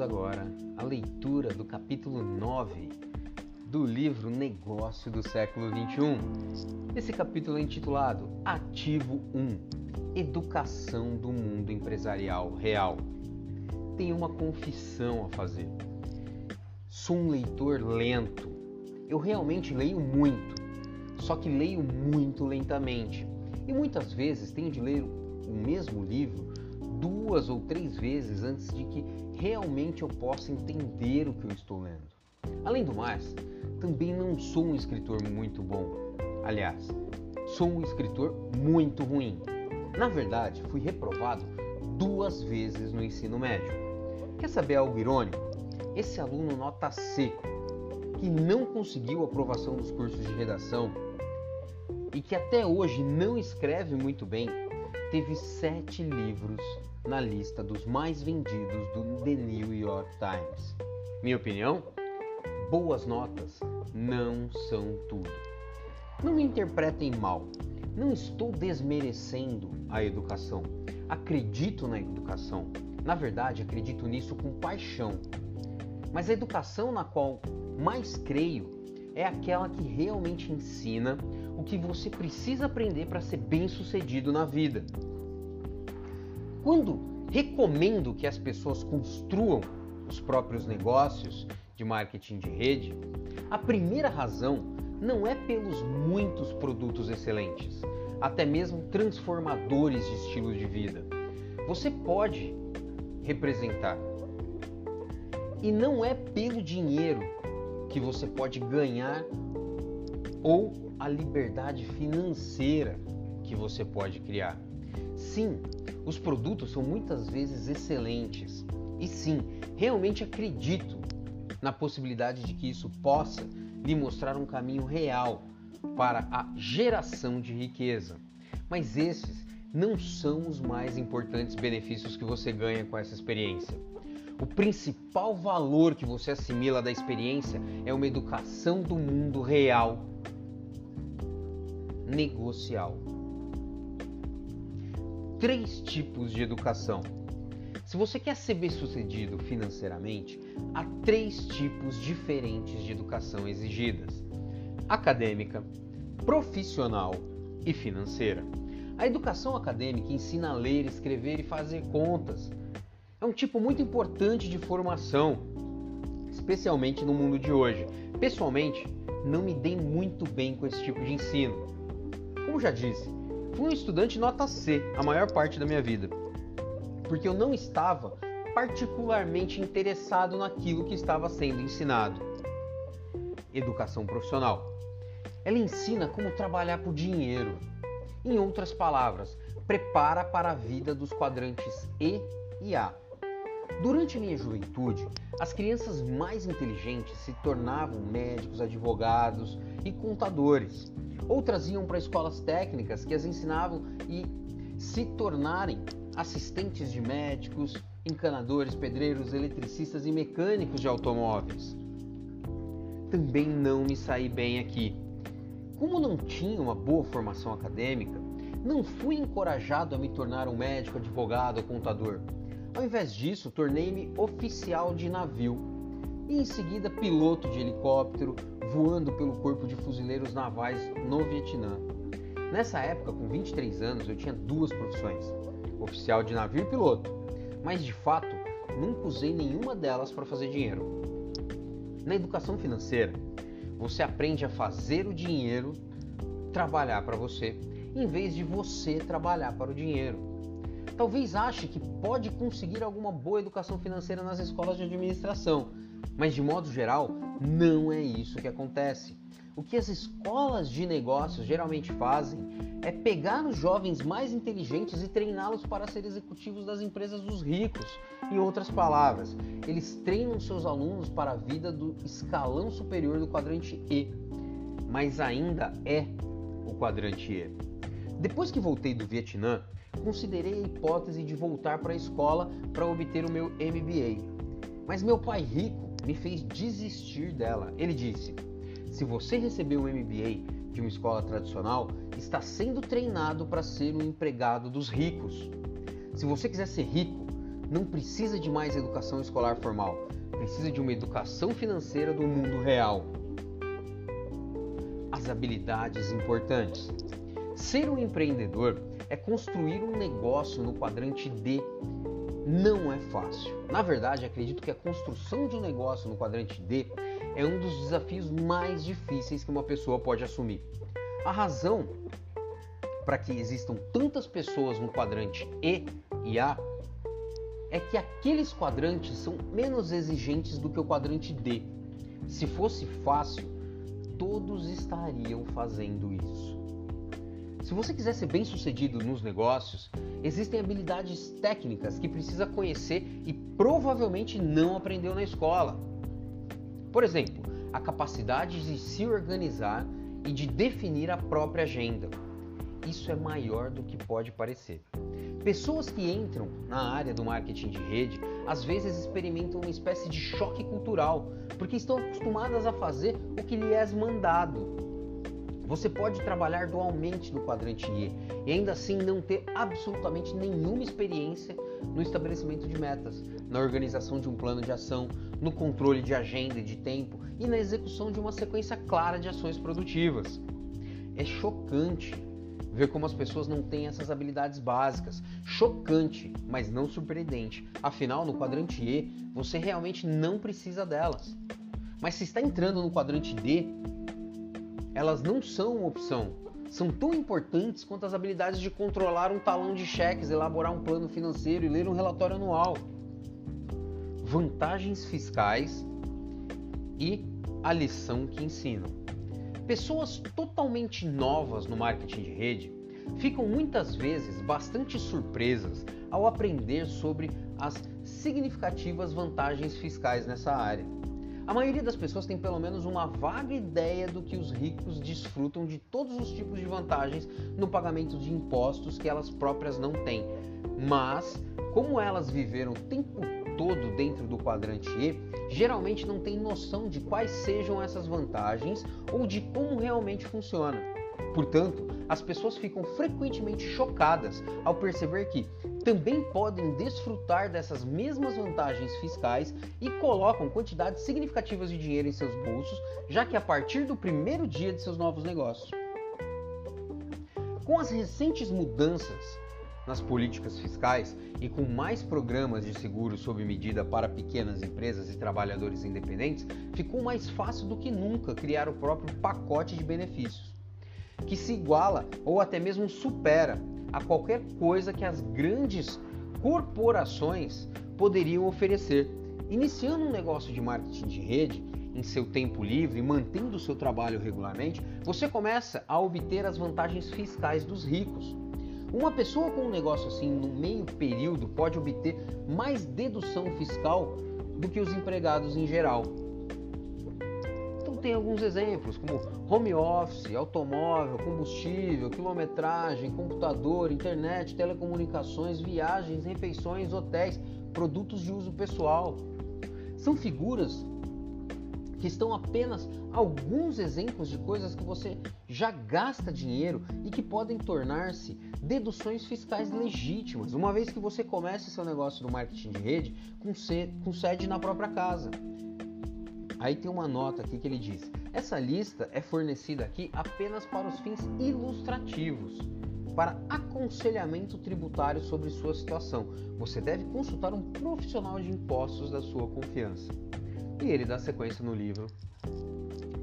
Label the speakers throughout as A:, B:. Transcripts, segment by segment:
A: Agora a leitura do capítulo 9 do livro Negócio do século 21. Esse capítulo é intitulado Ativo 1 Educação do Mundo Empresarial Real. Tenho uma confissão a fazer. Sou um leitor lento. Eu realmente leio muito, só que leio muito lentamente. E muitas vezes tenho de ler o mesmo livro duas ou três vezes antes de que realmente eu possa entender o que eu estou lendo. Além do mais, também não sou um escritor muito bom. Aliás, sou um escritor muito ruim. Na verdade, fui reprovado duas vezes no ensino médio. Quer saber algo irônico? Esse aluno nota C, que não conseguiu aprovação nos cursos de redação e que até hoje não escreve muito bem, teve sete livros na lista dos mais vendidos do The New York Times. Minha opinião? Boas notas não são tudo. Não me interpretem mal. Não estou desmerecendo a educação. Acredito na educação. Na verdade, acredito nisso com paixão. Mas a educação na qual mais creio é aquela que realmente ensina o que você precisa aprender para ser bem-sucedido na vida. Quando recomendo que as pessoas construam os próprios negócios de marketing de rede, a primeira razão não é pelos muitos produtos excelentes, até mesmo transformadores de estilo de vida. Você pode representar. E não é pelo dinheiro que você pode ganhar ou a liberdade financeira que você pode criar. Sim, os produtos são muitas vezes excelentes. E sim, realmente acredito na possibilidade de que isso possa lhe mostrar um caminho real para a geração de riqueza. Mas esses não são os mais importantes benefícios que você ganha com essa experiência. O principal valor que você assimila da experiência é uma educação do mundo real negocial três tipos de educação. Se você quer ser bem-sucedido financeiramente, há três tipos diferentes de educação exigidas: acadêmica, profissional e financeira. A educação acadêmica ensina a ler, escrever e fazer contas. É um tipo muito importante de formação, especialmente no mundo de hoje. Pessoalmente, não me dei muito bem com esse tipo de ensino. Como já disse, Fui um estudante nota C a maior parte da minha vida, porque eu não estava particularmente interessado naquilo que estava sendo ensinado. Educação profissional. Ela ensina como trabalhar por dinheiro. Em outras palavras, prepara para a vida dos quadrantes E e A. Durante minha juventude, as crianças mais inteligentes se tornavam médicos, advogados e contadores. Outras iam para escolas técnicas que as ensinavam e se tornarem assistentes de médicos, encanadores, pedreiros, eletricistas e mecânicos de automóveis. Também não me saí bem aqui. Como não tinha uma boa formação acadêmica, não fui encorajado a me tornar um médico, advogado ou contador. Ao invés disso, tornei-me oficial de navio e em seguida piloto de helicóptero, voando pelo Corpo de Fuzileiros Navais no Vietnã. Nessa época, com 23 anos, eu tinha duas profissões: oficial de navio e piloto, mas de fato nunca usei nenhuma delas para fazer dinheiro. Na educação financeira, você aprende a fazer o dinheiro trabalhar para você, em vez de você trabalhar para o dinheiro. Talvez ache que pode conseguir alguma boa educação financeira nas escolas de administração, mas de modo geral, não é isso que acontece. O que as escolas de negócios geralmente fazem é pegar os jovens mais inteligentes e treiná-los para ser executivos das empresas dos ricos. Em outras palavras, eles treinam seus alunos para a vida do escalão superior do quadrante E, mas ainda é o quadrante E. Depois que voltei do Vietnã, considerei a hipótese de voltar para a escola para obter o meu MBA. Mas meu pai rico me fez desistir dela. Ele disse: se você recebeu um MBA de uma escola tradicional, está sendo treinado para ser um empregado dos ricos. Se você quiser ser rico, não precisa de mais educação escolar formal, precisa de uma educação financeira do mundo real. As habilidades importantes. Ser um empreendedor é construir um negócio no quadrante D. Não é fácil. Na verdade, acredito que a construção de um negócio no quadrante D é um dos desafios mais difíceis que uma pessoa pode assumir. A razão para que existam tantas pessoas no quadrante E e A é que aqueles quadrantes são menos exigentes do que o quadrante D. Se fosse fácil, todos estariam fazendo isso. Se você quiser ser bem sucedido nos negócios, existem habilidades técnicas que precisa conhecer e provavelmente não aprendeu na escola. Por exemplo, a capacidade de se organizar e de definir a própria agenda. Isso é maior do que pode parecer. Pessoas que entram na área do marketing de rede às vezes experimentam uma espécie de choque cultural, porque estão acostumadas a fazer o que lhes é mandado. Você pode trabalhar dualmente no quadrante E e ainda assim não ter absolutamente nenhuma experiência no estabelecimento de metas, na organização de um plano de ação, no controle de agenda e de tempo e na execução de uma sequência clara de ações produtivas. É chocante ver como as pessoas não têm essas habilidades básicas. Chocante, mas não surpreendente. Afinal, no quadrante E, você realmente não precisa delas. Mas se está entrando no quadrante D, elas não são uma opção. São tão importantes quanto as habilidades de controlar um talão de cheques, elaborar um plano financeiro e ler um relatório anual. Vantagens fiscais e a lição que ensinam. Pessoas totalmente novas no marketing de rede ficam muitas vezes bastante surpresas ao aprender sobre as significativas vantagens fiscais nessa área. A maioria das pessoas tem pelo menos uma vaga ideia do que os ricos desfrutam de todos os tipos de vantagens no pagamento de impostos que elas próprias não têm. Mas, como elas viveram o tempo todo dentro do quadrante E, geralmente não tem noção de quais sejam essas vantagens ou de como realmente funciona. Portanto, as pessoas ficam frequentemente chocadas ao perceber que também podem desfrutar dessas mesmas vantagens fiscais e colocam quantidades significativas de dinheiro em seus bolsos, já que a partir do primeiro dia de seus novos negócios. Com as recentes mudanças nas políticas fiscais e com mais programas de seguro sob medida para pequenas empresas e trabalhadores independentes, ficou mais fácil do que nunca criar o próprio pacote de benefícios, que se iguala ou até mesmo supera a qualquer coisa que as grandes corporações poderiam oferecer. Iniciando um negócio de marketing de rede, em seu tempo livre, mantendo o seu trabalho regularmente, você começa a obter as vantagens fiscais dos ricos. Uma pessoa com um negócio assim no meio período pode obter mais dedução fiscal do que os empregados em geral. Tem alguns exemplos como home office, automóvel, combustível, quilometragem, computador, internet, telecomunicações, viagens, refeições, hotéis, produtos de uso pessoal. São figuras que estão apenas alguns exemplos de coisas que você já gasta dinheiro e que podem tornar-se deduções fiscais legítimas, uma vez que você comece seu negócio no marketing de rede com sede na própria casa. Aí tem uma nota aqui que ele diz: essa lista é fornecida aqui apenas para os fins ilustrativos, para aconselhamento tributário sobre sua situação. Você deve consultar um profissional de impostos da sua confiança e ele dá sequência no livro.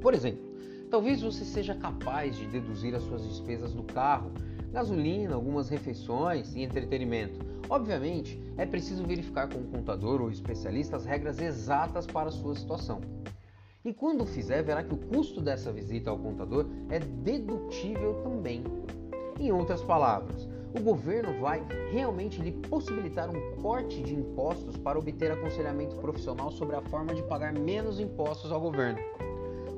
A: Por exemplo, talvez você seja capaz de deduzir as suas despesas do carro, gasolina, algumas refeições e entretenimento. Obviamente, é preciso verificar com o contador ou especialista as regras exatas para a sua situação. E quando fizer, verá que o custo dessa visita ao contador é dedutível também. Em outras palavras, o governo vai realmente lhe possibilitar um corte de impostos para obter aconselhamento profissional sobre a forma de pagar menos impostos ao governo.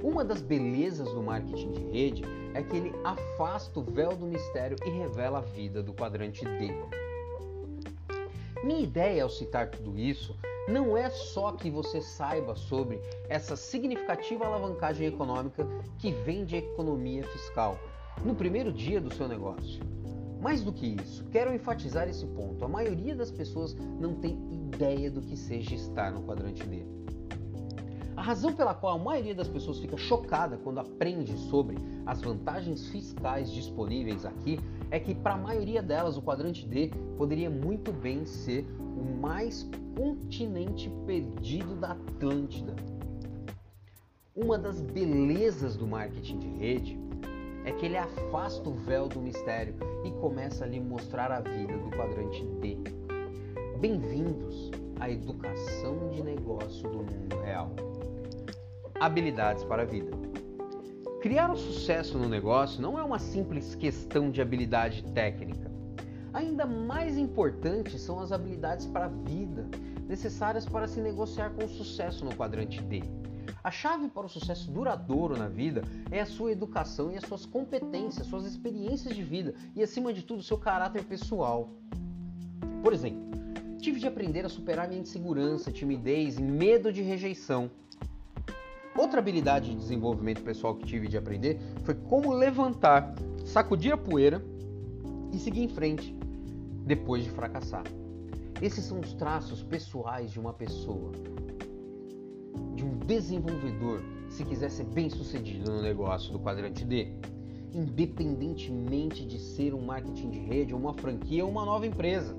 A: Uma das belezas do marketing de rede é que ele afasta o véu do mistério e revela a vida do quadrante D. Minha ideia ao citar tudo isso não é só que você saiba sobre essa significativa alavancagem econômica que vem de economia fiscal no primeiro dia do seu negócio Mais do que isso, quero enfatizar esse ponto. A maioria das pessoas não tem ideia do que seja estar no quadrante D. A razão pela qual a maioria das pessoas fica chocada quando aprende sobre as vantagens fiscais disponíveis aqui é que, para a maioria delas, o quadrante D poderia muito bem ser o mais continente perdido da Atlântida. Uma das belezas do marketing de rede é que ele afasta o véu do mistério e começa a lhe mostrar a vida do quadrante D. Bem-vindos à educação de negócio do mundo real. Habilidades para a vida. Criar um sucesso no negócio não é uma simples questão de habilidade técnica. Ainda mais importantes são as habilidades para a vida, necessárias para se negociar com sucesso no quadrante D. A chave para o sucesso duradouro na vida é a sua educação e as suas competências, suas experiências de vida e, acima de tudo, seu caráter pessoal. Por exemplo, tive de aprender a superar minha insegurança, timidez e medo de rejeição. Outra habilidade de desenvolvimento pessoal que tive de aprender foi como levantar, sacudir a poeira e seguir em frente depois de fracassar. Esses são os traços pessoais de uma pessoa, de um desenvolvedor, se quiser ser bem sucedido no negócio do quadrante D. Independentemente de ser um marketing de rede, uma franquia ou uma nova empresa.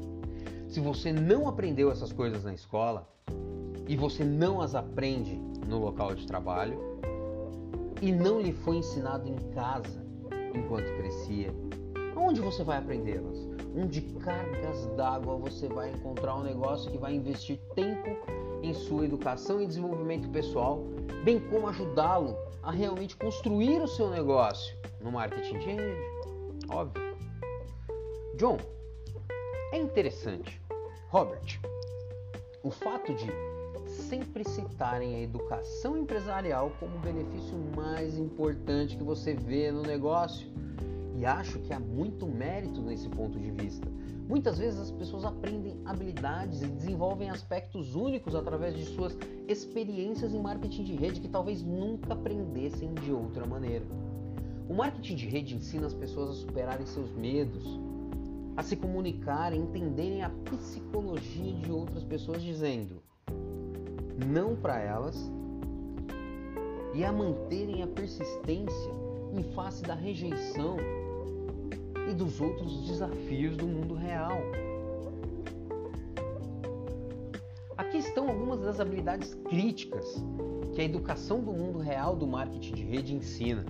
A: Se você não aprendeu essas coisas na escola e você não as aprende no local de trabalho e não lhe foi ensinado em casa enquanto crescia, onde você vai aprendê-las? Onde cargas d'água você vai encontrar um negócio que vai investir tempo em sua educação e desenvolvimento pessoal, bem como ajudá-lo a realmente construir o seu negócio no marketing de rede? Óbvio. John, é interessante. Robert, o fato de sempre citarem a educação empresarial como o benefício mais importante que você vê no negócio. E acho que há muito mérito nesse ponto de vista. Muitas vezes as pessoas aprendem habilidades e desenvolvem aspectos únicos através de suas experiências em marketing de rede que talvez nunca aprendessem de outra maneira. O marketing de rede ensina as pessoas a superarem seus medos, a se comunicarem, entenderem a psicologia de outras pessoas, dizendo: não para elas e a manterem a persistência em face da rejeição e dos outros desafios do mundo real. Aqui estão algumas das habilidades críticas que a educação do mundo real do marketing de rede ensina.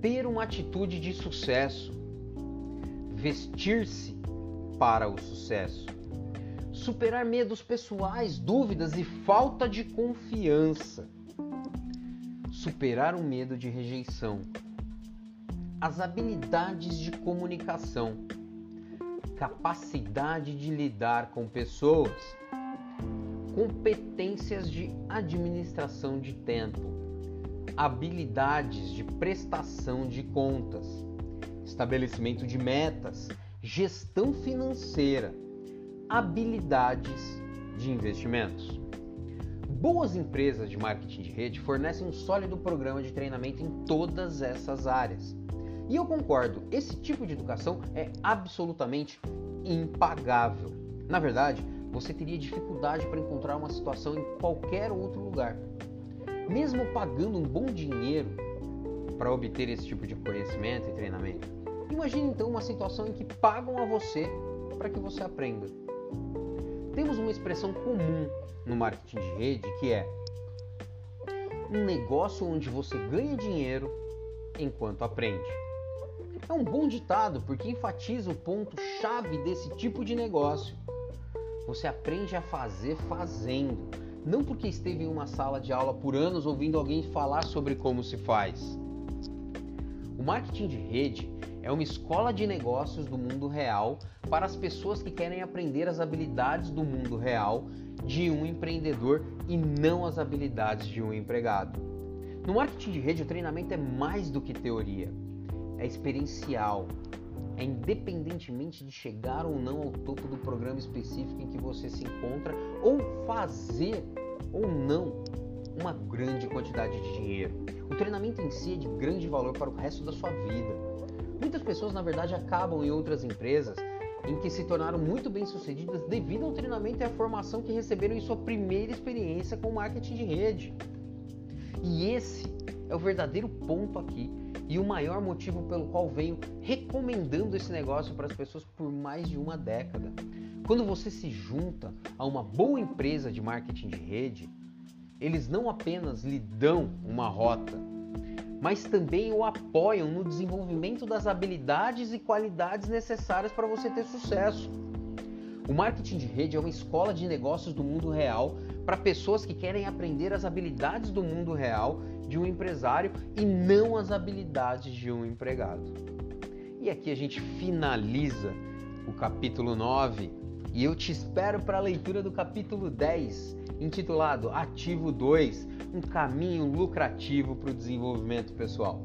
A: Ter uma atitude de sucesso, vestir-se para o sucesso superar medos pessoais, dúvidas e falta de confiança. Superar o medo de rejeição. As habilidades de comunicação. Capacidade de lidar com pessoas. Competências de administração de tempo. Habilidades de prestação de contas. Estabelecimento de metas. Gestão financeira habilidades de investimentos. Boas empresas de marketing de rede fornecem um sólido programa de treinamento em todas essas áreas. E eu concordo, esse tipo de educação é absolutamente impagável. Na verdade, você teria dificuldade para encontrar uma situação em qualquer outro lugar. Mesmo pagando um bom dinheiro para obter esse tipo de conhecimento e treinamento. Imagine então uma situação em que pagam a você para que você aprenda. Temos uma expressão comum no marketing de rede que é um negócio onde você ganha dinheiro enquanto aprende. É um bom ditado porque enfatiza o ponto chave desse tipo de negócio. Você aprende a fazer fazendo, não porque esteve em uma sala de aula por anos ouvindo alguém falar sobre como se faz. O marketing de rede é uma escola de negócios do mundo real para as pessoas que querem aprender as habilidades do mundo real de um empreendedor e não as habilidades de um empregado. No marketing de rede, o treinamento é mais do que teoria, é experiencial, é independentemente de chegar ou não ao topo do programa específico em que você se encontra ou fazer ou não uma grande quantidade de dinheiro. O treinamento em si é de grande valor para o resto da sua vida Muitas pessoas, na verdade, acabam em outras empresas em que se tornaram muito bem sucedidas devido ao treinamento e à formação que receberam em sua primeira experiência com marketing de rede. E esse é o verdadeiro ponto aqui e o maior motivo pelo qual venho recomendando esse negócio para as pessoas por mais de uma década. Quando você se junta a uma boa empresa de marketing de rede, eles não apenas lhe dão uma rota, mas também o apoiam no desenvolvimento das habilidades e qualidades necessárias para você ter sucesso. O marketing de rede é uma escola de negócios do mundo real para pessoas que querem aprender as habilidades do mundo real de um empresário e não as habilidades de um empregado. E aqui a gente finaliza o capítulo 9 e eu te espero para a leitura do capítulo 10, intitulado Ativo 2 Um caminho lucrativo para o desenvolvimento pessoal.